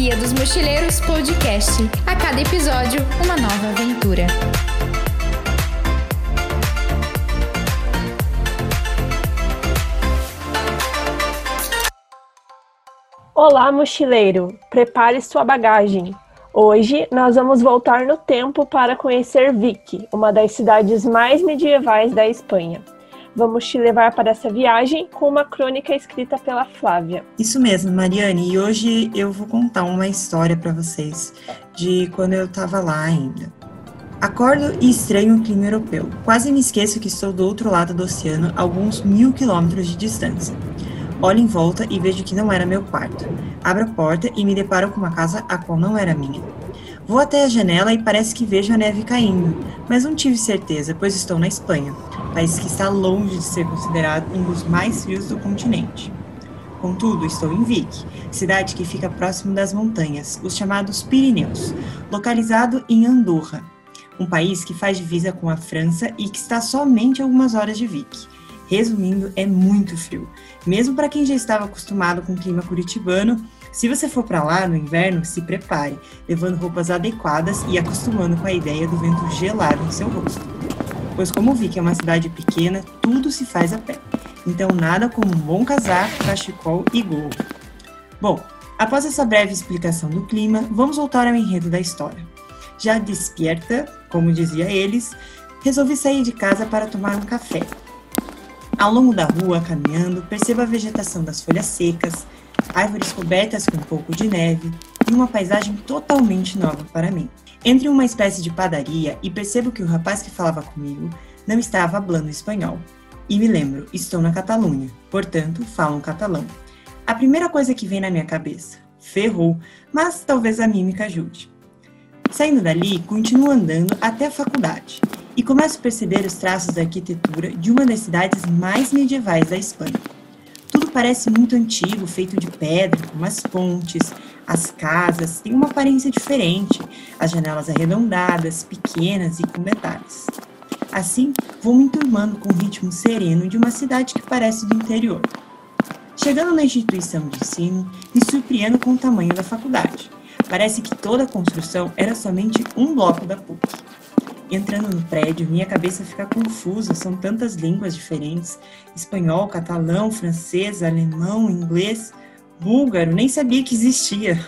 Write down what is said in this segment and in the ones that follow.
Guia dos Mochileiros Podcast. A cada episódio, uma nova aventura. Olá, mochileiro! Prepare sua bagagem. Hoje nós vamos voltar no tempo para conhecer Vic, uma das cidades mais medievais da Espanha. Vamos te levar para essa viagem com uma crônica escrita pela Flávia. Isso mesmo, Mariane. E hoje eu vou contar uma história para vocês de quando eu estava lá ainda. Acordo e estranho o clima europeu. Quase me esqueço que estou do outro lado do oceano, alguns mil quilômetros de distância. Olho em volta e vejo que não era meu quarto. Abro a porta e me deparo com uma casa a qual não era minha. Vou até a janela e parece que vejo a neve caindo, mas não tive certeza, pois estou na Espanha, país que está longe de ser considerado um dos mais frios do continente. Contudo, estou em Vic, cidade que fica próximo das montanhas, os chamados Pirineus, localizado em Andorra, um país que faz divisa com a França e que está somente algumas horas de Vic. Resumindo, é muito frio. Mesmo para quem já estava acostumado com o clima curitibano, se você for para lá no inverno, se prepare, levando roupas adequadas e acostumando com a ideia do vento gelado em seu rosto. Pois como vi que é uma cidade pequena, tudo se faz a pé. Então nada como um bom casaco, cachecol e gorro. Bom, após essa breve explicação do clima, vamos voltar ao enredo da história. Já despierta, como dizia eles, resolvi sair de casa para tomar um café. Ao longo da rua, caminhando, percebo a vegetação das folhas secas, árvores cobertas com um pouco de neve e uma paisagem totalmente nova para mim. Entro em uma espécie de padaria e percebo que o rapaz que falava comigo não estava falando espanhol. E me lembro, estou na Catalunha, portanto, falam catalão. A primeira coisa que vem na minha cabeça, ferrou, mas talvez a mímica ajude. Saindo dali, continuo andando até a faculdade e começo a perceber os traços da arquitetura de uma das cidades mais medievais da Espanha parece muito antigo, feito de pedra, como as pontes, as casas, têm uma aparência diferente, as janelas arredondadas, pequenas e com detalhes. Assim, vou me enturmando com o ritmo sereno de uma cidade que parece do interior. Chegando na instituição de ensino, me surpreendo com o tamanho da faculdade. Parece que toda a construção era somente um bloco da PUC. Entrando no prédio, minha cabeça fica confusa, são tantas línguas diferentes: espanhol, catalão, francês, alemão, inglês, búlgaro, nem sabia que existia,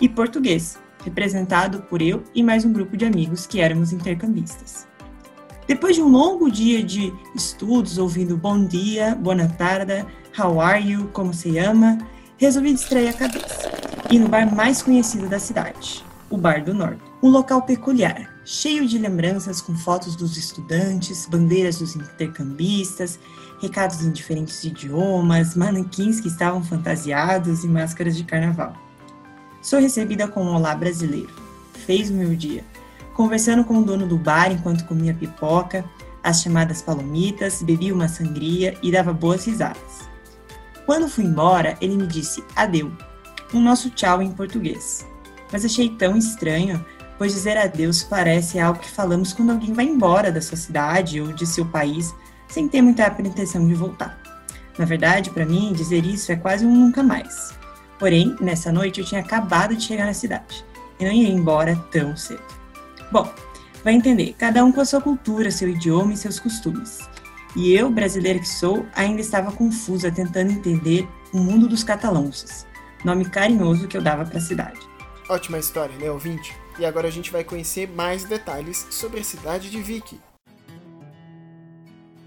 e português, representado por eu e mais um grupo de amigos que éramos intercambistas. Depois de um longo dia de estudos, ouvindo bom dia, boa tarde, how are you, como se chama, resolvi distrair a cabeça. E no bar mais conhecido da cidade, o Bar do Norte. Um local peculiar, cheio de lembranças com fotos dos estudantes, bandeiras dos intercambistas, recados em diferentes idiomas, manequins que estavam fantasiados e máscaras de carnaval. Sou recebida com um olá brasileiro. Fez o meu dia. Conversando com o dono do bar enquanto comia pipoca, as chamadas palomitas, bebia uma sangria e dava boas risadas. Quando fui embora, ele me disse adeu, um nosso tchau em português mas achei tão estranho, pois dizer adeus parece algo que falamos quando alguém vai embora da sua cidade ou de seu país sem ter muita pretensão de voltar. Na verdade, para mim, dizer isso é quase um nunca mais. Porém, nessa noite eu tinha acabado de chegar na cidade e não ia embora tão cedo. Bom, vai entender, cada um com a sua cultura, seu idioma e seus costumes. E eu, brasileira que sou, ainda estava confusa tentando entender o mundo dos catalães, nome carinhoso que eu dava para a cidade. Ótima história, né, ouvinte? E agora a gente vai conhecer mais detalhes sobre a cidade de Vicky.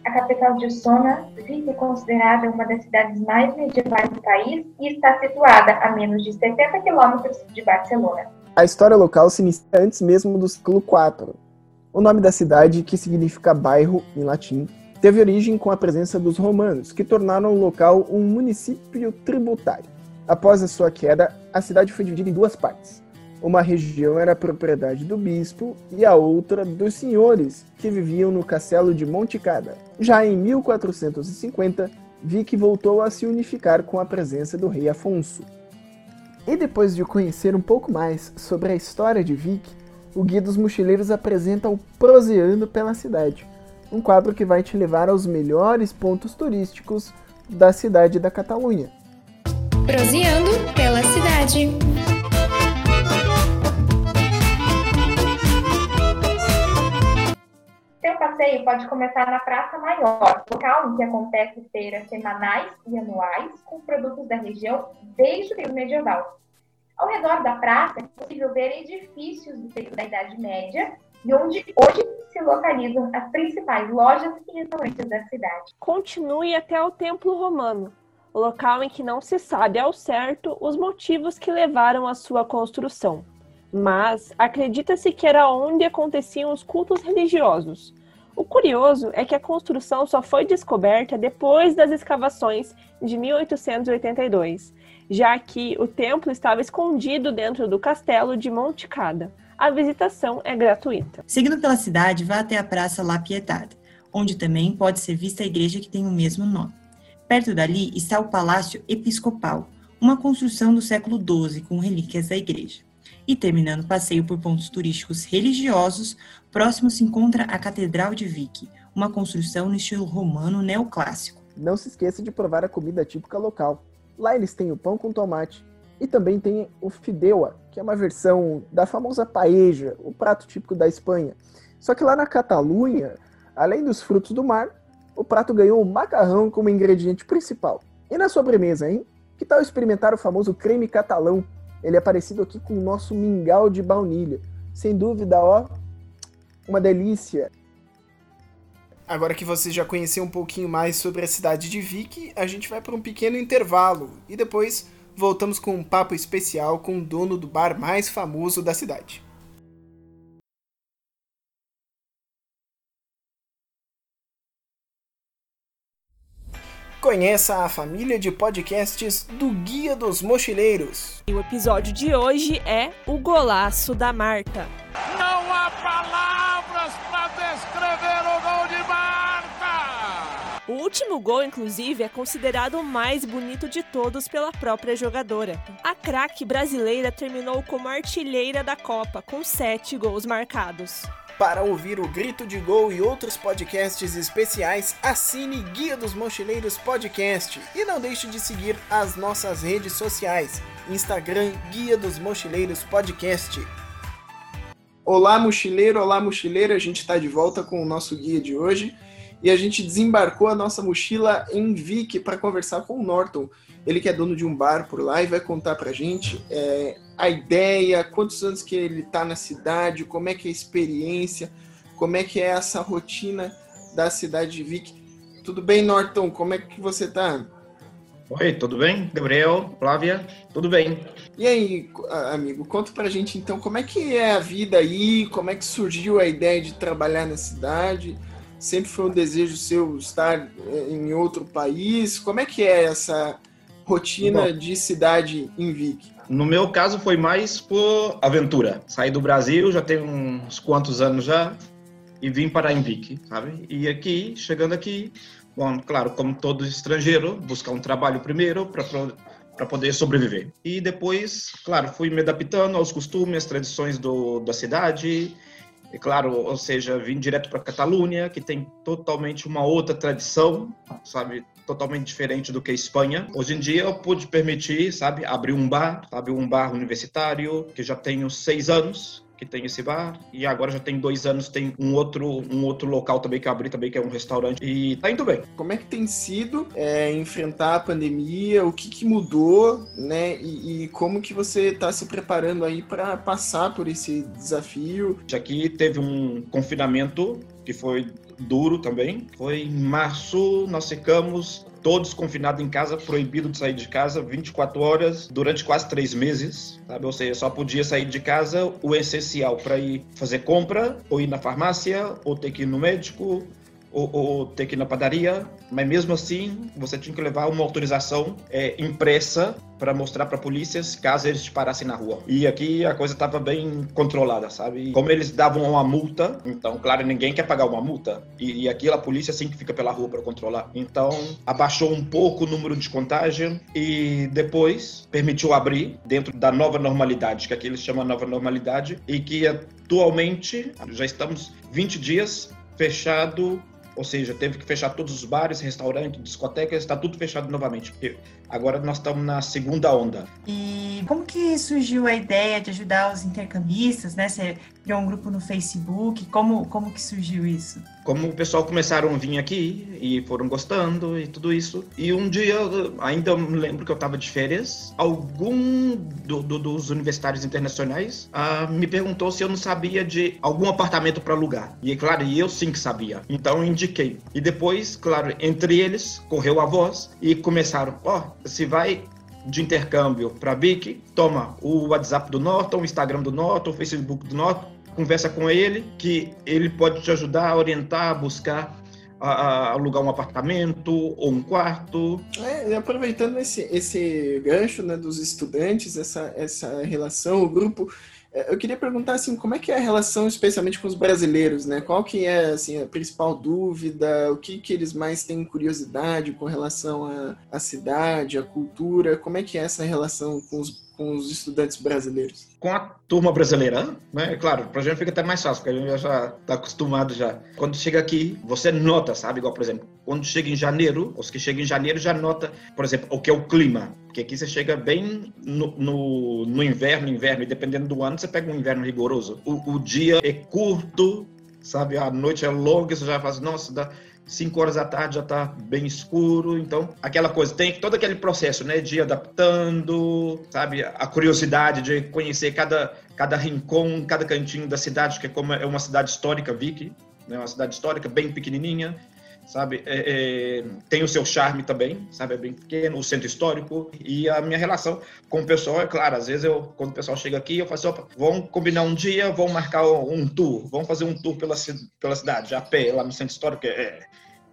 A capital de Sona, Vicky é considerada uma das cidades mais medievais do país e está situada a menos de 70 quilômetros de Barcelona. A história local se inicia antes mesmo do século IV. O nome da cidade, que significa bairro em latim, teve origem com a presença dos romanos, que tornaram o local um município tributário. Após a sua queda, a cidade foi dividida em duas partes. Uma região era propriedade do bispo e a outra dos senhores que viviam no castelo de Monticada. Já em 1450, Vic voltou a se unificar com a presença do rei Afonso. E depois de conhecer um pouco mais sobre a história de Vic, o Guia dos Mochileiros apresenta o Proseando pela Cidade, um quadro que vai te levar aos melhores pontos turísticos da cidade da Catalunha. Proseando pela cidade. Passeio pode começar na Praça Maior, local em que acontecem feiras semanais e anuais com produtos da região desde o período medieval. Ao redor da praça é possível ver edifícios do período da Idade Média e onde hoje se localizam as principais lojas e restaurantes da cidade. Continue até o Templo Romano, local em que não se sabe ao certo os motivos que levaram à sua construção. Mas acredita-se que era onde aconteciam os cultos religiosos. O curioso é que a construção só foi descoberta depois das escavações de 1882, já que o templo estava escondido dentro do castelo de Monte Cada. A visitação é gratuita. Seguindo pela cidade, vá até a Praça La Pietade, onde também pode ser vista a igreja que tem o mesmo nome. Perto dali está o Palácio Episcopal, uma construção do século XII com relíquias da igreja. E terminando o passeio por pontos turísticos religiosos, próximo se encontra a Catedral de Vic, uma construção no estilo romano neoclássico. Não se esqueça de provar a comida típica local. Lá eles têm o pão com tomate e também tem o fideua, que é uma versão da famosa paella, o prato típico da Espanha. Só que lá na Catalunha, além dos frutos do mar, o prato ganhou o macarrão como ingrediente principal. E na sobremesa, hein? Que tal experimentar o famoso creme catalão? Ele é parecido aqui com o nosso mingau de baunilha. Sem dúvida, ó, uma delícia. Agora que você já conheceu um pouquinho mais sobre a cidade de Vic, a gente vai para um pequeno intervalo e depois voltamos com um papo especial com o dono do bar mais famoso da cidade. Conheça a família de podcasts do Guia dos Mochileiros. E o episódio de hoje é O Golaço da Marta. Não há palavras para descrever o gol de Marta! O último gol, inclusive, é considerado o mais bonito de todos pela própria jogadora. A craque brasileira terminou como artilheira da Copa, com sete gols marcados. Para ouvir o Grito de Gol e outros podcasts especiais, assine Guia dos Mochileiros Podcast e não deixe de seguir as nossas redes sociais. Instagram Guia dos Mochileiros Podcast. Olá, mochileiro, olá, mochileira. A gente está de volta com o nosso guia de hoje e a gente desembarcou a nossa mochila em Vic para conversar com o Norton. Ele que é dono de um bar por lá e vai contar pra gente é, a ideia, quantos anos que ele está na cidade, como é que é a experiência, como é que é essa rotina da cidade de Vic. Tudo bem, Norton? Como é que você está? Oi, tudo bem? Gabriel, Flávia, tudo bem. E aí, amigo, conta pra gente então como é que é a vida aí, como é que surgiu a ideia de trabalhar na cidade? Sempre foi um desejo seu estar é, em outro país? Como é que é essa rotina Bom, de cidade em Vic? No meu caso foi mais por aventura. Saí do Brasil já tem uns quantos anos já e vim para Vic, sabe? E aqui, chegando aqui, bom, claro, como todo estrangeiro, buscar um trabalho primeiro para para poder sobreviver. E depois, claro, fui me adaptando aos costumes, às tradições do, da cidade. E claro, ou seja, vim direto para Catalunha, que tem totalmente uma outra tradição, sabe? Totalmente diferente do que a Espanha. Hoje em dia eu pude permitir, sabe, abrir um bar, sabe, um bar universitário, que já tenho seis anos, que tem esse bar e agora já tem dois anos tem um outro um outro local também que abri também que é um restaurante e tá indo bem. Como é que tem sido é, enfrentar a pandemia? O que, que mudou, né? E, e, como que você está se preparando aí para passar por esse desafio? Aqui teve um confinamento que foi duro também. Foi em março, nós ficamos todos confinados em casa, proibido de sair de casa 24 horas durante quase três meses, sabe? Ou seja, só podia sair de casa o essencial para ir fazer compra, ou ir na farmácia, ou ter que ir no médico, ou, ou, ter que ir na padaria, mas mesmo assim você tinha que levar uma autorização é, impressa para mostrar para a polícia caso eles te parassem na rua. E aqui a coisa estava bem controlada, sabe? Como eles davam uma multa, então, claro, ninguém quer pagar uma multa. E, e aqui a polícia sim que fica pela rua para controlar. Então, abaixou um pouco o número de contágio e depois permitiu abrir dentro da nova normalidade, que aqui eles chamam nova normalidade, e que atualmente já estamos 20 dias fechado ou seja, teve que fechar todos os bares, restaurantes, discotecas, está tudo fechado novamente, porque agora nós estamos na segunda onda. E como que surgiu a ideia de ajudar os intercambistas, né? Você criou um grupo no Facebook? Como, como que surgiu isso? Como o pessoal começaram a vir aqui e foram gostando e tudo isso. E um dia, ainda me lembro que eu estava de férias, algum do, do, dos universitários internacionais uh, me perguntou se eu não sabia de algum apartamento para alugar. E, claro, eu sim que sabia. Então, eu indiquei. E depois, claro, entre eles, correu a voz e começaram, ó, oh, se vai de intercâmbio para BIC, toma o WhatsApp do Norton, o Instagram do Norton, o Facebook do Norton, conversa com ele, que ele pode te ajudar a orientar, a buscar a, a alugar um apartamento ou um quarto. É, aproveitando esse, esse gancho né, dos estudantes, essa, essa relação, o grupo é, eu queria perguntar assim, como é que é a relação especialmente com os brasileiros, né? Qual que é assim a principal dúvida, o que que eles mais têm curiosidade com relação à, à cidade, à cultura? Como é que é essa relação com os com os estudantes brasileiros? Com a turma brasileira, né? Claro, para a gente fica até mais fácil, porque a gente já está acostumado já. Quando chega aqui, você nota, sabe? Igual, por exemplo, quando chega em janeiro, os que chegam em janeiro já nota, por exemplo, o que é o clima. Porque aqui você chega bem no, no, no inverno, inverno, e dependendo do ano, você pega um inverno rigoroso. O, o dia é curto, sabe? A noite é longa, você já faz, nossa, dá 5 horas da tarde já está bem escuro, então aquela coisa, tem todo aquele processo, né, de adaptando, sabe, a curiosidade de conhecer cada, cada rincão, cada cantinho da cidade, que é como é uma cidade histórica, Vicky, né, uma cidade histórica bem pequenininha, sabe, é, é, tem o seu charme também, sabe, é bem pequeno, o centro histórico, e a minha relação com o pessoal, é claro, às vezes eu, quando o pessoal chega aqui, eu faço, opa, vamos combinar um dia, vamos marcar um tour, vamos fazer um tour pela, pela cidade, a pé, lá no centro histórico, é,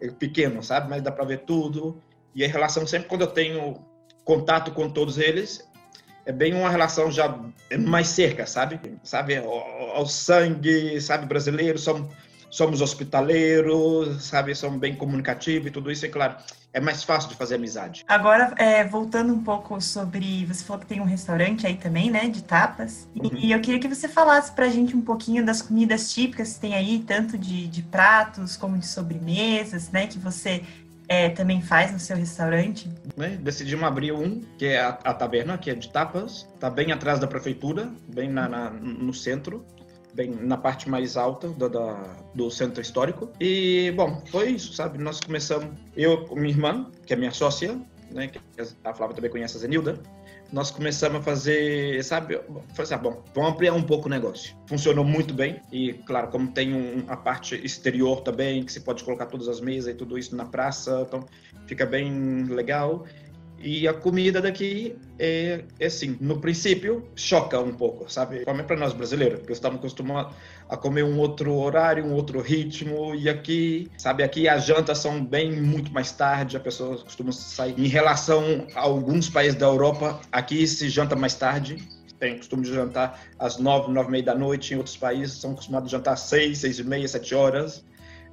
é pequeno, sabe? Mas dá para ver tudo. E a relação sempre quando eu tenho contato com todos eles é bem uma relação já mais cerca, sabe? Sabe, ao, sangue, sabe, brasileiro, somos, somos hospitaleiros, sabe, somos bem comunicativos e tudo isso, é claro, é mais fácil de fazer amizade. Agora, é, voltando um pouco sobre, você falou que tem um restaurante aí também, né, de tapas, uhum. e eu queria que você falasse pra gente um pouquinho das comidas típicas que tem aí, tanto de, de pratos como de sobremesas, né, que você é, também faz no seu restaurante? Decidimos abrir um, que é a, a, taverna, que é de tapas, tá bem atrás da prefeitura, bem na, na no centro, bem na parte mais alta do, centro histórico. E, bom, foi isso, sabe? Nós começamos, eu com minha irmã, que é minha sócia, né? Que a Flávia também conhece a Zenilda. Nós começamos a fazer, sabe? Falei assim, bom, vamos ampliar um pouco o negócio. Funcionou muito bem e, claro, como tem um, a parte exterior também, que se pode colocar todas as mesas e tudo isso na praça, então fica bem legal. E a comida daqui é, é assim, no princípio choca um pouco, sabe? Como é para nós brasileiros, porque estamos acostumados a comer um outro horário, um outro ritmo, e aqui, sabe, aqui as jantas são bem muito mais tarde, a pessoa costuma sair. Em relação a alguns países da Europa, aqui se janta mais tarde, tem costume de jantar às nove, nove e meia da noite, em outros países são acostumados a jantar às seis, seis e meia, sete horas.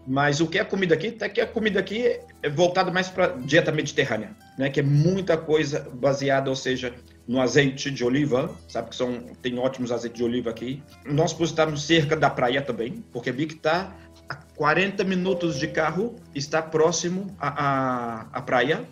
Mas o que é comida aqui, até que a comida aqui é voltada mais para dieta mediterrânea, né? Que é muita coisa baseada, ou seja, no azeite de oliva, sabe que são tem ótimos azeites de oliva aqui. Nós estamos cerca da praia também, porque que está a 40 minutos de carro, está próximo à, à, à praia.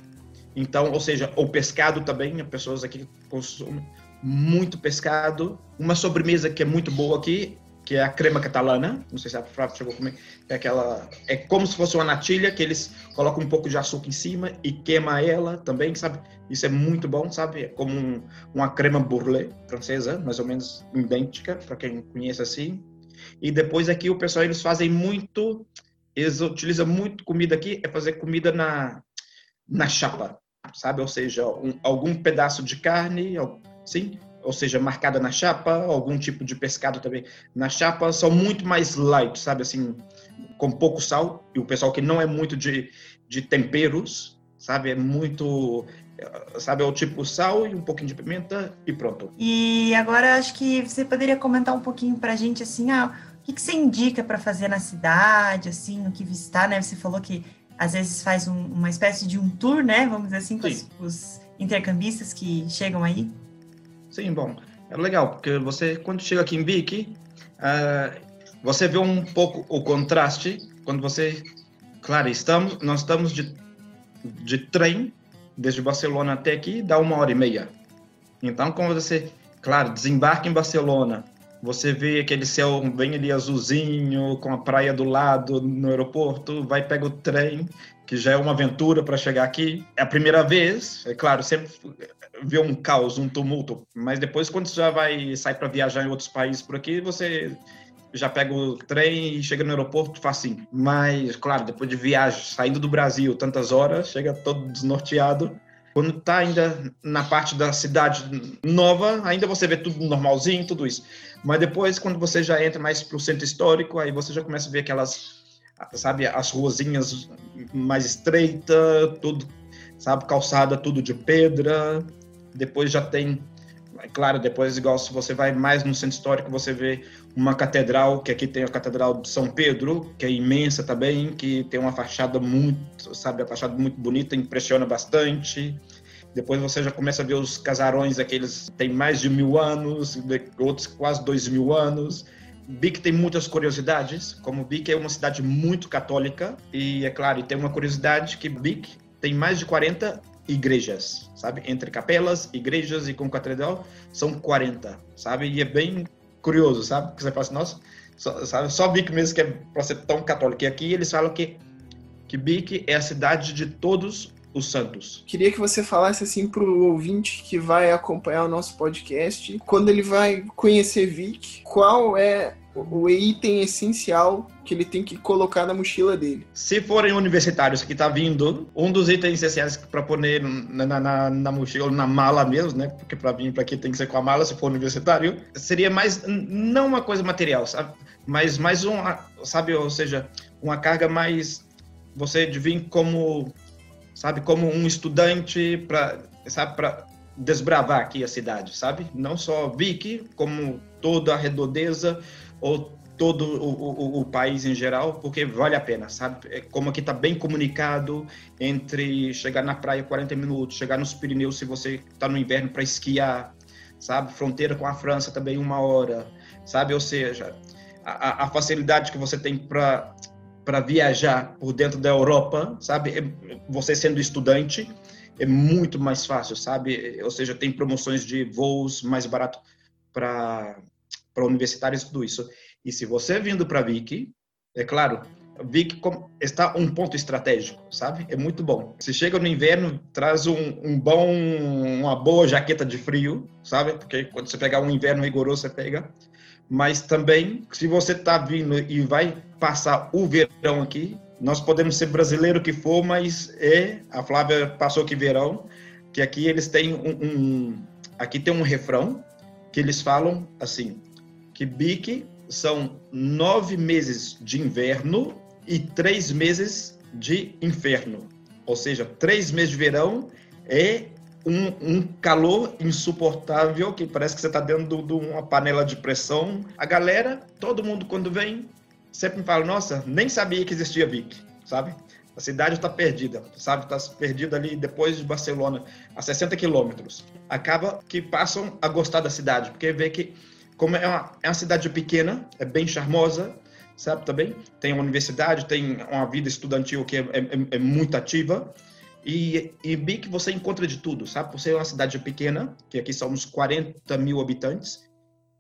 Então, ou seja, o pescado também, as pessoas aqui consomem muito pescado. Uma sobremesa que é muito boa aqui que é a crema catalana. Não sei se a Flávia chegou a comer. É aquela. É como se fosse uma natilha que eles colocam um pouco de açúcar em cima e queima ela também, sabe? Isso é muito bom, sabe? É como um, uma crema burlé francesa, mais ou menos idêntica, para quem conhece assim. E depois aqui o pessoal eles fazem muito. Eles utilizam muito comida aqui, é fazer comida na, na chapa, sabe? Ou seja, um, algum pedaço de carne, sim, ou seja, marcada na chapa, algum tipo de pescado também na chapa, são muito mais light, sabe, assim, com pouco sal, e o pessoal que não é muito de, de temperos, sabe, é muito, sabe, é o tipo sal e um pouquinho de pimenta e pronto. E agora acho que você poderia comentar um pouquinho pra gente, assim, ah, o que, que você indica para fazer na cidade, assim, o que visitar, né, você falou que às vezes faz um, uma espécie de um tour, né, vamos dizer assim, com os, os intercambistas que chegam aí. Sim, bom, é legal, porque você, quando chega aqui em Vic, uh, você vê um pouco o contraste quando você, claro, estamos, nós estamos de, de trem desde Barcelona até aqui, dá uma hora e meia. Então, quando você, claro, desembarca em Barcelona você vê aquele céu bem ali azulzinho, com a praia do lado no aeroporto, vai pega o trem, que já é uma aventura para chegar aqui. É a primeira vez, é claro, sempre vê um caos, um tumulto, mas depois quando você já vai sair para viajar em outros países por aqui, você já pega o trem e chega no aeroporto facinho. Mas, claro, depois de viagem, saindo do Brasil tantas horas, chega todo desnorteado. Quando tá ainda na parte da cidade nova, ainda você vê tudo normalzinho, tudo isso. Mas depois, quando você já entra mais pro centro histórico, aí você já começa a ver aquelas, sabe, as ruazinhas mais estreitas, tudo, sabe, calçada tudo de pedra. Depois já tem é claro, depois, igual se você vai mais no centro histórico, você vê uma catedral, que aqui tem a Catedral de São Pedro, que é imensa também, que tem uma fachada muito, sabe, a fachada muito bonita, impressiona bastante. Depois você já começa a ver os casarões, aqueles tem mais de mil anos, outros quase dois mil anos. Bic tem muitas curiosidades, como Bic é uma cidade muito católica, e é claro, tem uma curiosidade que Bic tem mais de 40 igrejas, sabe? Entre capelas, igrejas e com catedral, são 40, sabe? E é bem curioso, sabe? Que você fala assim, nossa, só, sabe? Só Bic mesmo que é para ser tão católico. E aqui eles falam que, que Bic é a cidade de todos os santos. Queria que você falasse assim para o ouvinte que vai acompanhar o nosso podcast, quando ele vai conhecer Vic, qual é o item essencial que ele tem que colocar na mochila dele. Se forem universitários que tá vindo, um dos itens essenciais para pôr na, na, na, mochila, na mala mesmo, né? Porque para vir para aqui tem que ser com a mala, se for universitário, seria mais não uma coisa material, sabe? Mas mais um, sabe, ou seja, uma carga mais você de vir como sabe, como um estudante para, sabe, para desbravar aqui a cidade, sabe? Não só Vicky, como toda a redondeza ou todo o, o, o, país em geral, porque vale a pena, sabe? É como aqui está bem comunicado entre chegar na praia 40 minutos, chegar nos Pirineus se você está no inverno para esquiar, sabe? Fronteira com a França também uma hora, sabe? Ou seja, a, a facilidade que você tem para para viajar por dentro da Europa, sabe? É, você sendo estudante é muito mais fácil, sabe? Ou seja, tem promoções de voos mais barato para para universitários tudo isso. E se você vindo para Vic, é claro, Vic está um ponto estratégico, sabe? É muito bom. Se chega no inverno, traz um, um, bom, uma boa jaqueta de frio, sabe? Porque quando você pegar um inverno rigoroso, você pega mas também, se você está vindo e vai passar o verão aqui, nós podemos ser brasileiro que for, mas é, a Flávia passou que verão, que aqui eles têm um, um aqui tem um refrão que eles falam assim, que bique são nove meses de inverno e três meses de inferno. Ou seja, três meses de verão é um, um, calor insuportável que parece que você está dentro de uma panela de pressão. A galera, todo mundo quando vem, sempre me fala: Nossa, nem sabia que existia Vic, sabe? A cidade está perdida, sabe? Está perdida ali depois de Barcelona, a 60 quilômetros. Acaba que passam a gostar da cidade, porque vê que, como é uma, é uma cidade pequena, é bem charmosa, sabe? Também tem uma universidade, tem uma vida estudantil que é, é, é muito ativa e, e você encontra de tudo, sabe? Por ser uma cidade pequena, que aqui somos 40 mil habitantes,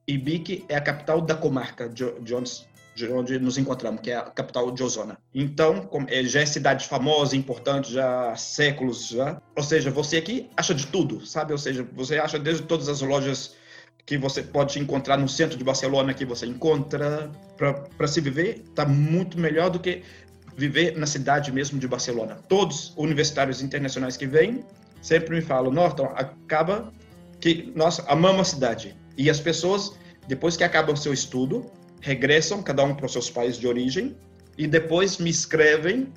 e Bic é a capital da comarca de, de, onde, de onde nos encontramos, que é a capital de Osona. Então, é, já é cidade famosa, importante, já há séculos já. Ou seja, você aqui acha de tudo, sabe? Ou seja, você acha desde todas as lojas que você pode encontrar no centro de Barcelona que você encontra para se viver, está muito melhor do que viver na cidade mesmo de Barcelona. Todos universitários internacionais que vêm sempre me falam, Norton, acaba que nós amamos a cidade. E as pessoas, depois que acabam seu estudo, regressam, cada um para os seus países de origem, e depois me escrevem,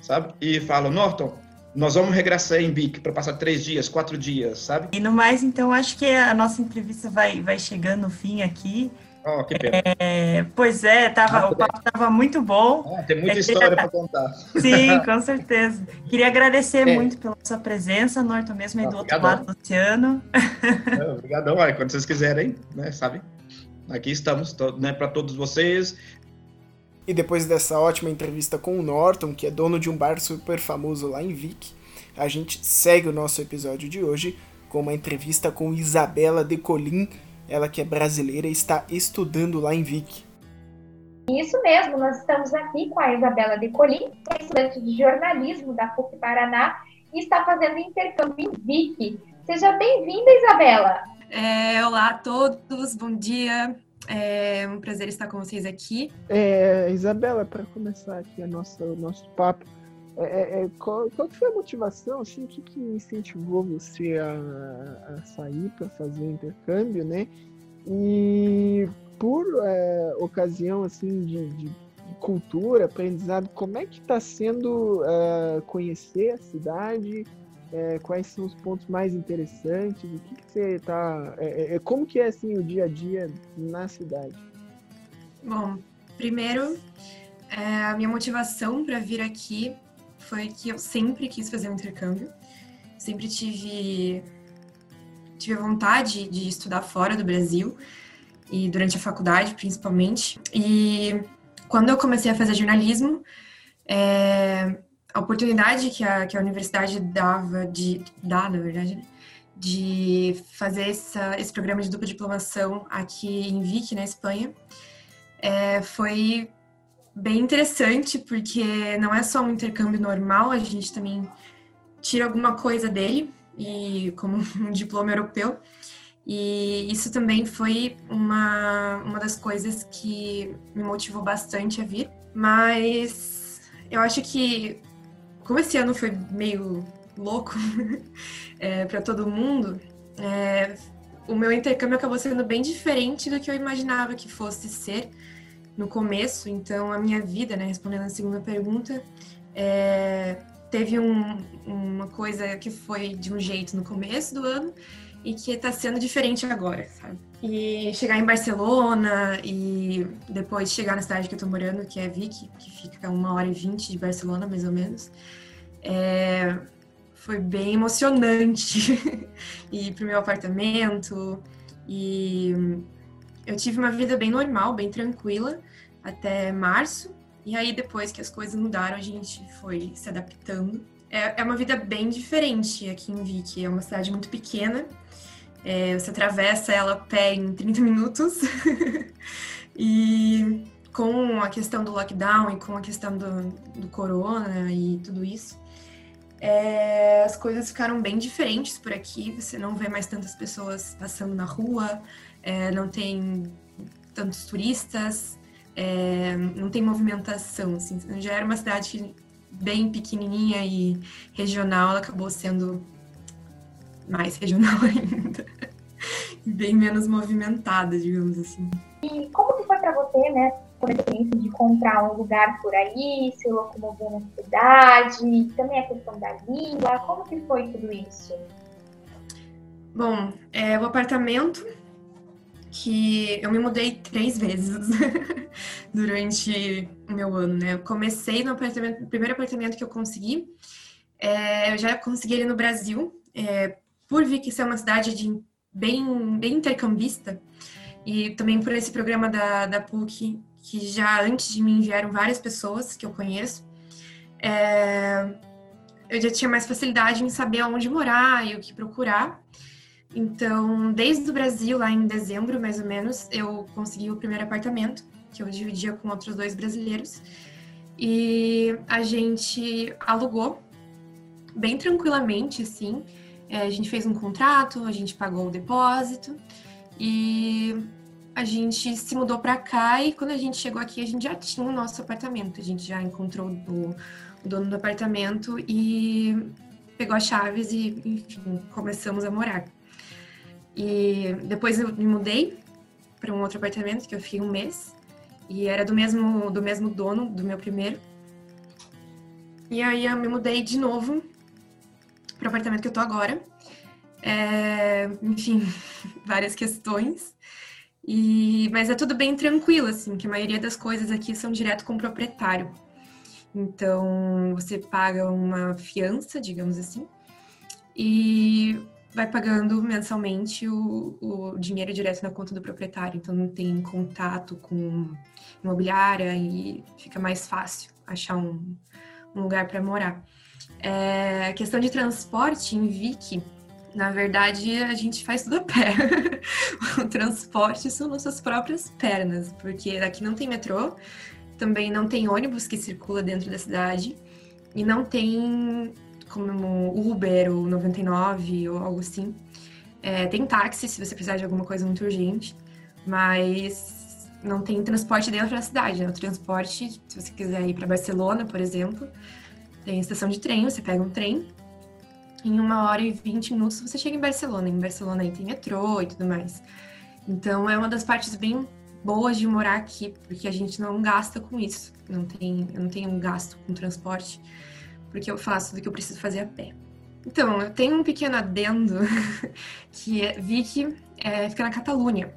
sabe? E falam, Norton, nós vamos regressar em Vic para passar três dias, quatro dias, sabe? E no mais, então, acho que a nossa entrevista vai, vai chegando no fim aqui. Oh, que pena. É, pois é, tava, ah, o papo estava muito bom. Ah, tem muita é, história para contar. Sim, com certeza. Queria agradecer é. muito pela sua presença, Norton, mesmo aí ah, do outro lado do oceano. Obrigadão, quando vocês quiserem, né, sabe? Aqui estamos, né, para todos vocês. E depois dessa ótima entrevista com o Norton, que é dono de um bar super famoso lá em Vic, a gente segue o nosso episódio de hoje com uma entrevista com Isabela Decolim, ela que é brasileira e está estudando lá em Vic. Isso mesmo, nós estamos aqui com a Isabela Decolim, que é estudante de jornalismo da PUC Paraná e está fazendo intercâmbio em Vic. Seja bem-vinda, Isabela! É, olá a todos, bom dia. É um prazer estar com vocês aqui. É, Isabela, para começar aqui a nossa, o nosso papo, é, é, é, qual, qual foi a motivação, assim, o que, que incentivou você a, a sair para fazer o intercâmbio, né? E por é, ocasião, assim, de, de, cultura, aprendizado, como é que está sendo é, conhecer a cidade? É, quais são os pontos mais interessantes? O que, que você está... como que é, assim, o dia a dia na cidade? Bom, primeiro, a minha motivação para vir aqui foi que eu sempre quis fazer um intercâmbio, sempre tive tive vontade de estudar fora do Brasil e durante a faculdade principalmente. E quando eu comecei a fazer jornalismo, é, a oportunidade que a, que a universidade dava de dá, na verdade, de fazer essa, esse programa de dupla diplomação aqui em Vic, na Espanha, é, foi bem interessante, porque não é só um intercâmbio normal, a gente também tira alguma coisa dele, e como um diploma europeu. E isso também foi uma, uma das coisas que me motivou bastante a vir. Mas eu acho que, como esse ano foi meio louco é, para todo mundo, é, o meu intercâmbio acabou sendo bem diferente do que eu imaginava que fosse ser no começo, então a minha vida, né, respondendo a segunda pergunta, é, teve um, uma coisa que foi de um jeito no começo do ano e que está sendo diferente agora, sabe? E chegar em Barcelona e depois chegar na cidade que eu tô morando, que é Vic, que fica uma hora e vinte de Barcelona, mais ou menos, é, foi bem emocionante ir pro meu apartamento e eu tive uma vida bem normal, bem tranquila, até março. E aí, depois que as coisas mudaram, a gente foi se adaptando. É, é uma vida bem diferente aqui em Vic. É uma cidade muito pequena. É, você atravessa ela a pé em 30 minutos. e com a questão do lockdown e com a questão do, do corona e tudo isso, é, as coisas ficaram bem diferentes por aqui. Você não vê mais tantas pessoas passando na rua, é, não tem tantos turistas, é, não tem movimentação. Assim, já era uma cidade bem pequenininha e regional, ela acabou sendo mais regional ainda, bem menos movimentada, digamos assim. E como que foi para você, né, por experiência de comprar um lugar por aí, se locomover na cidade, também a questão da língua, como que foi tudo isso? Bom, é, o apartamento que eu me mudei três vezes durante o meu ano, né? Eu comecei no apartamento, no primeiro apartamento que eu consegui, é, eu já consegui ele no Brasil, é, por vir que ser uma cidade de, bem, bem intercambista, e também por esse programa da, da PUC, que já antes de mim vieram várias pessoas que eu conheço, é, eu já tinha mais facilidade em saber onde morar e o que procurar. Então, desde o Brasil, lá em dezembro, mais ou menos, eu consegui o primeiro apartamento, que eu dividia com outros dois brasileiros. E a gente alugou bem tranquilamente, assim. É, a gente fez um contrato, a gente pagou o depósito e a gente se mudou para cá e quando a gente chegou aqui a gente já tinha o nosso apartamento. A gente já encontrou o, dono do apartamento e pegou as chaves e, enfim, começamos a morar. E depois eu me mudei para um outro apartamento que eu fiquei um mês e era do mesmo do mesmo dono do meu primeiro. E aí eu me mudei de novo para o apartamento que eu tô agora. É, enfim, várias questões. E, mas é tudo bem tranquilo, assim, que a maioria das coisas aqui são direto com o proprietário. Então, você paga uma fiança, digamos assim, e vai pagando mensalmente o, o dinheiro direto na conta do proprietário, então não tem contato com imobiliária e fica mais fácil achar um, um lugar para morar. É, questão de transporte em Vic, Na verdade, a gente faz tudo a pé. o transporte são nossas próprias pernas, porque aqui não tem metrô, também não tem ônibus que circula dentro da cidade e não tem como Uber ou 99 ou algo assim. É, tem táxi se você precisar de alguma coisa muito urgente, mas não tem transporte dentro da cidade. Né? O transporte, se você quiser ir para Barcelona, por exemplo, tem estação de trem, você pega um trem, em uma hora e vinte minutos você chega em Barcelona. Em Barcelona aí tem metrô e tudo mais. Então é uma das partes bem boas de morar aqui, porque a gente não gasta com isso. Não tem, eu não tenho um gasto com transporte, porque eu faço do que eu preciso fazer a pé. Então, eu tenho um pequeno adendo que é, vi que é, fica na Catalunha.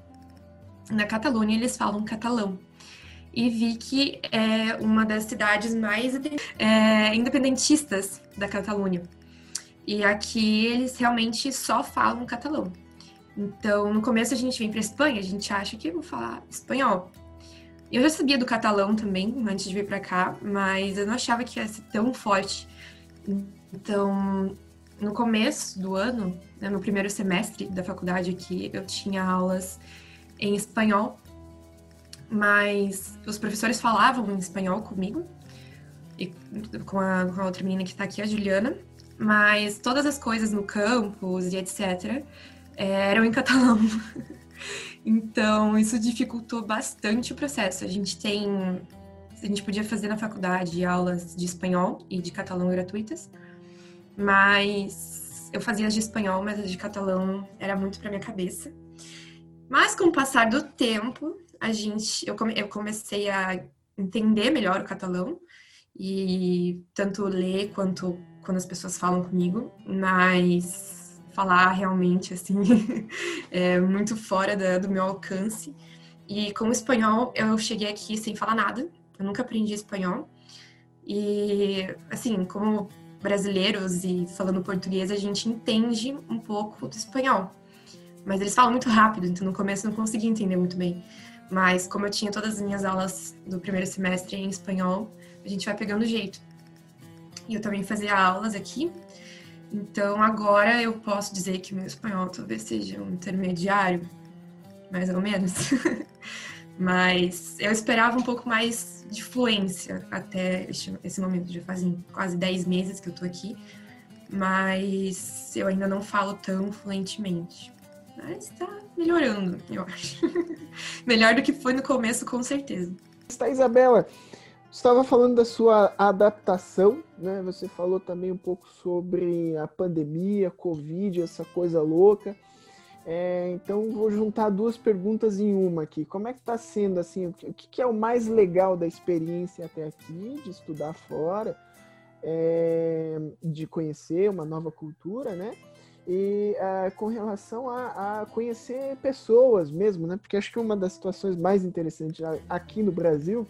Na Catalunha eles falam catalão. E vi que é uma das cidades mais é, independentistas da Catalunha. E aqui eles realmente só falam catalão. Então, no começo a gente vem para Espanha, a gente acha que vou falar espanhol. Eu já sabia do catalão também antes de vir para cá, mas eu não achava que ia ser tão forte. Então, no começo do ano, né, no primeiro semestre da faculdade aqui, eu tinha aulas em espanhol, mas os professores falavam em espanhol comigo e com a, com a outra menina que está aqui, a Juliana, mas todas as coisas no campus e etc eram em catalão. então, isso dificultou bastante o processo. A gente tem. A gente podia fazer na faculdade aulas de espanhol e de catalão gratuitas, mas eu fazia as de espanhol, mas as de catalão era muito para minha cabeça. Mas com o passar do tempo, a gente, eu, come, eu comecei a entender melhor o catalão e tanto ler quanto quando as pessoas falam comigo, mas falar realmente, assim, é muito fora da, do meu alcance. E com o espanhol, eu cheguei aqui sem falar nada, eu nunca aprendi espanhol. E, assim, como brasileiros e falando português, a gente entende um pouco do espanhol. Mas eles falam muito rápido, então no começo eu não conseguia entender muito bem. Mas como eu tinha todas as minhas aulas do primeiro semestre em espanhol, a gente vai pegando jeito. E eu também fazia aulas aqui então agora eu posso dizer que meu espanhol talvez seja um intermediário, mais ou menos. Mas eu esperava um pouco mais de fluência até esse momento. Já fazem quase 10 meses que eu tô aqui, mas eu ainda não falo tão fluentemente. Mas tá melhorando, eu acho. Melhor do que foi no começo, com certeza. Está, Isabela, estava falando da sua adaptação, né? Você falou também um pouco sobre a pandemia, Covid, essa coisa louca. É, então vou juntar duas perguntas em uma aqui. Como é que está sendo assim? O que, é o mais legal da experiência até aqui, de estudar fora, é, de conhecer uma nova cultura, né? E é, com relação a, a, conhecer pessoas mesmo, né? Porque acho que uma das situações mais interessantes aqui no Brasil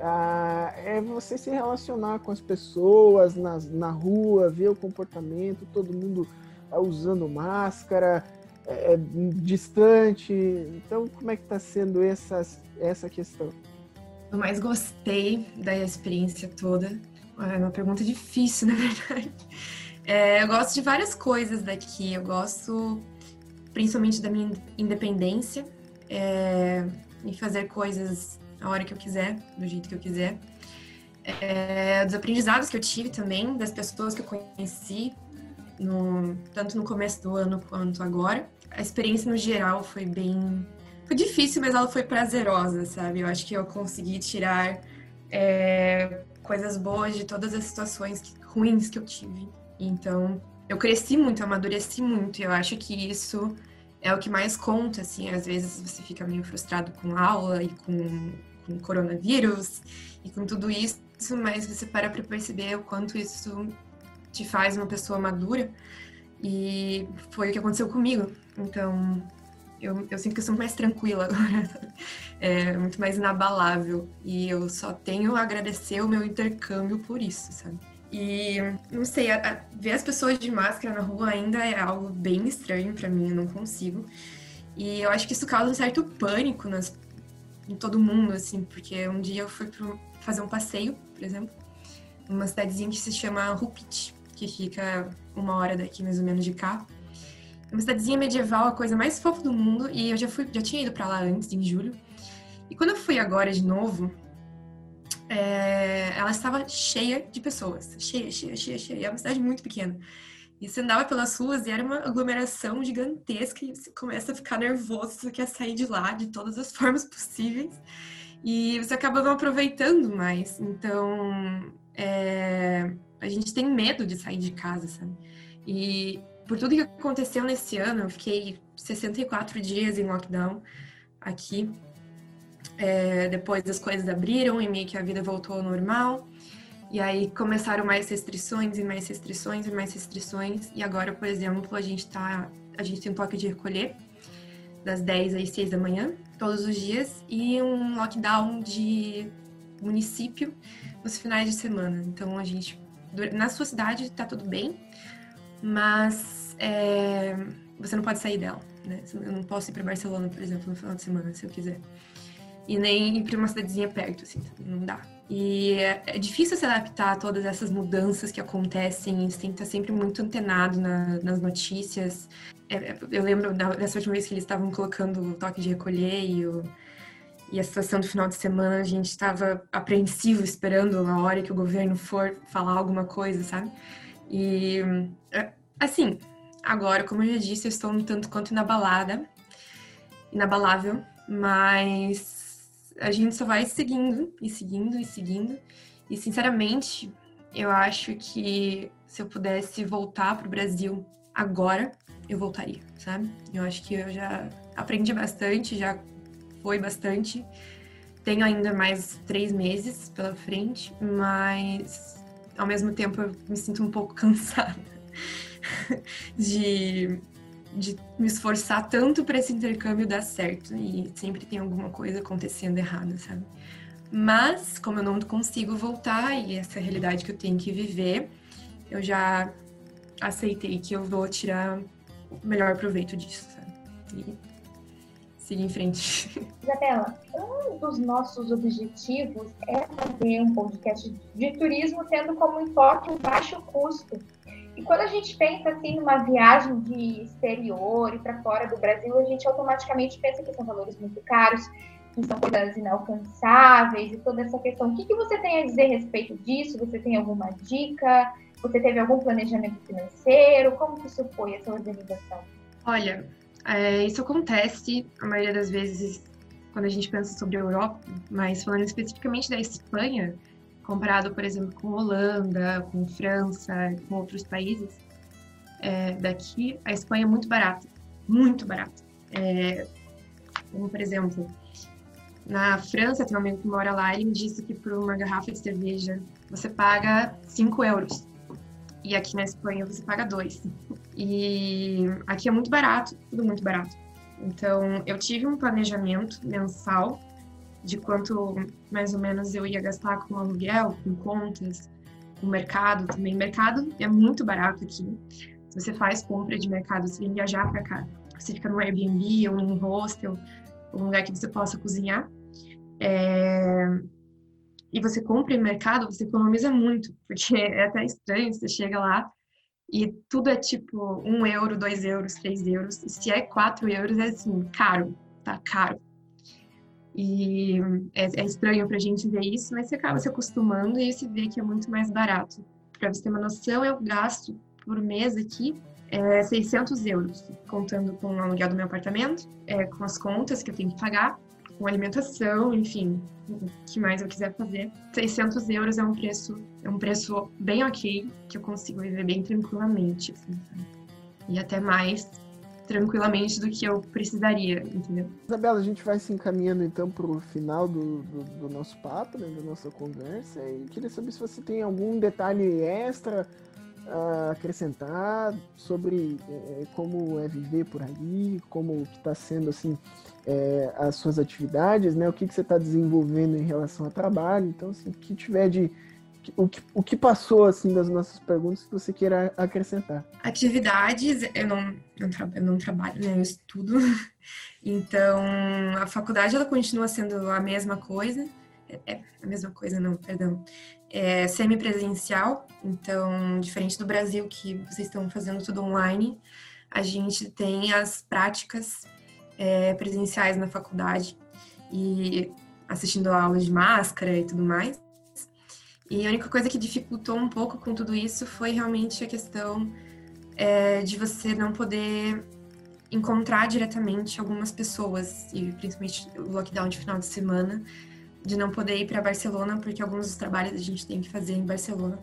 ah, é você se relacionar com as pessoas na, na rua, ver o comportamento, todo mundo ah, usando máscara, é, é, distante. Então, como é que está sendo essa, essa questão? Eu mais gostei da experiência toda. É uma pergunta difícil, na verdade. É, eu gosto de várias coisas daqui. Eu gosto principalmente da minha independência, é, em fazer coisas a hora que eu quiser, do jeito que eu quiser. É, dos aprendizados que eu tive também, das pessoas que eu conheci, no, tanto no começo do ano quanto agora. A experiência no geral foi bem. Foi difícil, mas ela foi prazerosa, sabe? Eu acho que eu consegui tirar é, coisas boas de todas as situações que, ruins que eu tive. Então, eu cresci muito, amadureci muito. E eu acho que isso é o que mais conta, assim. Às vezes você fica meio frustrado com aula e com com coronavírus e com tudo isso, mas você para para perceber o quanto isso te faz uma pessoa madura. E foi o que aconteceu comigo. Então, eu, eu sinto que eu sou mais tranquila agora, é muito mais inabalável. E eu só tenho a agradecer o meu intercâmbio por isso, sabe? E não sei, a, a, ver as pessoas de máscara na rua ainda é algo bem estranho para mim, eu não consigo. E eu acho que isso causa um certo pânico nas em todo mundo, assim, porque um dia eu fui pro, fazer um passeio, por exemplo, numa cidadezinha que se chama Rupit, que fica uma hora daqui, mais ou menos, de cá. uma cidadezinha medieval, a coisa mais fofa do mundo, e eu já fui, já tinha ido para lá antes, em julho. E quando eu fui agora de novo, é, ela estava cheia de pessoas, cheia, cheia, cheia, cheia. É uma cidade muito pequena. E você andava pelas ruas e era uma aglomeração gigantesca e você começa a ficar nervoso, você quer sair de lá de todas as formas possíveis. E você acaba não aproveitando mais. Então, é, a gente tem medo de sair de casa, sabe? E por tudo que aconteceu nesse ano, eu fiquei 64 dias em lockdown aqui. É, depois as coisas abriram e meio que a vida voltou ao normal. E aí começaram mais restrições e mais restrições e mais restrições. E agora, por exemplo, a gente tá. A gente tem um toque de recolher das 10 às 6 da manhã, todos os dias, e um lockdown de município nos finais de semana. Então a gente. Na sua cidade tá tudo bem, mas é, você não pode sair dela. Né? Eu não posso ir para Barcelona, por exemplo, no final de semana, se eu quiser. E nem ir para uma cidadezinha perto, assim, não dá. E é, difícil se adaptar a todas essas mudanças que acontecem, você tem que estar sempre muito antenado na, nas notícias. É, é eu lembro dessa última vez que eles estavam colocando o toque de recolher e, o, e a situação do final de semana, a gente estava apreensivo, esperando a hora que o governo for falar alguma coisa, sabe? E, é, assim, agora, como eu já disse, eu estou um tanto quanto inabalada, inabalável, mas a gente só vai seguindo e seguindo e seguindo. E sinceramente, eu acho que se eu pudesse voltar para o Brasil agora, eu voltaria, sabe? Eu acho que eu já aprendi bastante, já foi bastante. Tenho ainda mais três meses pela frente, mas ao mesmo tempo eu me sinto um pouco cansada de de me esforçar tanto para esse intercâmbio dar certo e sempre tem alguma coisa acontecendo errada, sabe? Mas, como eu não consigo voltar e essa é realidade que eu tenho que viver, eu já aceitei que eu vou tirar o melhor proveito disso, sabe? E seguir em frente. Isabela, um dos nossos objetivos é fazer um podcast de turismo tendo como enfoque um baixo custo e quando a gente pensa assim numa viagem de exterior e para fora do Brasil, a gente automaticamente pensa que são valores muito caros, que são coisas inalcançáveis e toda essa questão. O que, que você tem a dizer a respeito disso? Você tem alguma dica? Você teve algum planejamento financeiro? Como que isso foi, essa organização? Olha, é, isso acontece a maioria das vezes quando a gente pensa sobre a Europa, mas falando especificamente da Espanha, comparado, por exemplo, com Holanda, com França, com outros países é, daqui, a Espanha é muito barata, muito barata. É, como, por exemplo, na França, tem um amigo que mora lá, ele me disse que por uma garrafa de cerveja você paga 5 euros. E aqui na Espanha você paga 2. E aqui é muito barato, tudo muito barato. Então, eu tive um planejamento mensal de quanto mais ou menos eu ia gastar com aluguel, com contas, com mercado também. Mercado é muito barato aqui. Se você faz compra de mercado, você vem viajar para cá. Você fica no Airbnb ou num hostel, um lugar que você possa cozinhar. É... E você compra em mercado, você economiza muito, porque é até estranho, você chega lá e tudo é tipo um euro, dois euros, três euros. Se é quatro euros, é assim, caro, tá caro. E é, é estranho para a gente ver isso, mas você acaba se acostumando e você vê que é muito mais barato. Para você ter uma noção, eu gasto por mês aqui é 600 euros, contando com o aluguel do meu apartamento, é, com as contas que eu tenho que pagar, com alimentação, enfim, o que mais eu quiser fazer. 600 euros é um preço, é um preço bem ok, que eu consigo viver bem tranquilamente, assim, e até mais tranquilamente do que eu precisaria, entendeu? Isabela, a gente vai se encaminhando então para o final do, do, do, nosso papo, né, da nossa conversa, e queria saber se você tem algum detalhe extra a acrescentar sobre é, como é viver por ali, como que está sendo assim é, as suas atividades, né? O que, que você está desenvolvendo em relação ao trabalho. Então, assim, o que tiver de o que, o que passou assim das nossas perguntas que você queira acrescentar? Atividades, eu não, não, tra eu não trabalho, né? Eu estudo. Então, a faculdade ela continua sendo a mesma coisa. É, é a mesma coisa, não, perdão. É semipresencial, então, diferente do Brasil, que vocês estão fazendo tudo online, a gente tem as práticas é, presenciais na faculdade e assistindo aulas de máscara e tudo mais. E a única coisa que dificultou um pouco com tudo isso foi realmente a questão é, de você não poder encontrar diretamente algumas pessoas, e principalmente o lockdown de final de semana, de não poder ir para Barcelona, porque alguns dos trabalhos a gente tem que fazer em Barcelona.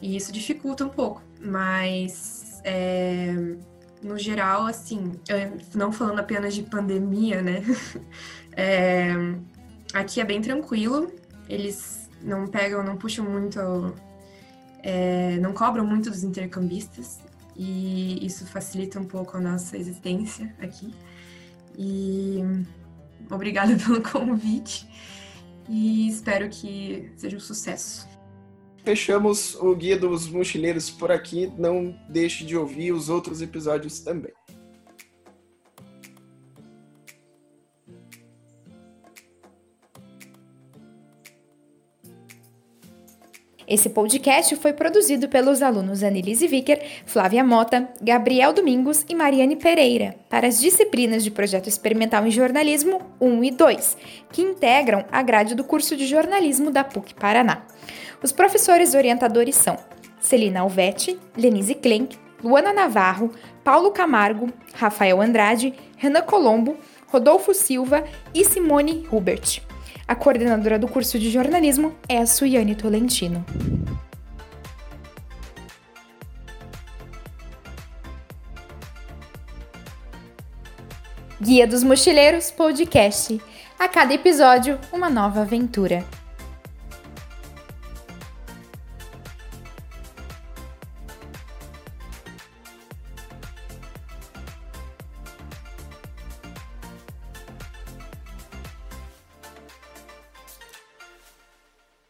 E isso dificulta um pouco, mas é, no geral, assim, não falando apenas de pandemia, né? É, aqui é bem tranquilo, eles não pegam, não puxam muito, é, não cobram muito dos intercambistas, e isso facilita um pouco a nossa existência aqui. E obrigada pelo convite e espero que seja um sucesso. Fechamos o Guia dos Mochileiros por aqui. Não deixe de ouvir os outros episódios também. Esse podcast foi produzido pelos alunos Annelise Vicker, Flávia Mota, Gabriel Domingos e Mariane Pereira, para as disciplinas de Projeto Experimental em Jornalismo 1 e 2, que integram a grade do curso de jornalismo da PUC Paraná. Os professores orientadores são Celina Alvetti, Lenise Klenk, Luana Navarro, Paulo Camargo, Rafael Andrade, Renan Colombo, Rodolfo Silva e Simone Hubert. A coordenadora do curso de jornalismo é a Suiane Tolentino. Guia dos Mochileiros Podcast. A cada episódio, uma nova aventura.